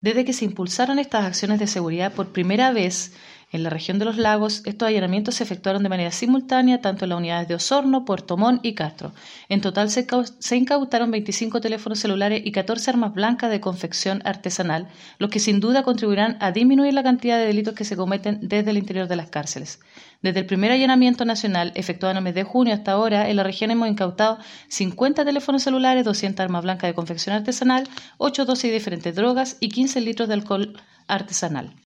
Desde que se impulsaron estas acciones de seguridad por primera vez en la región de los lagos, estos allanamientos se efectuaron de manera simultánea tanto en las unidades de Osorno, Puerto Montt y Castro. En total se, incautaron 25 teléfonos celulares y 14 armas blancas de confección artesanal, los que sin duda contribuirán a disminuir la cantidad de delitos que se cometen desde el interior de las cárceles. Desde el primer allanamiento nacional efectuado en el mes de junio hasta ahora, en la región hemos incautado 50 teléfonos celulares, 200 armas blancas de confección artesanal, 8 dosis de diferentes drogas y 15 litros de alcohol artesanal.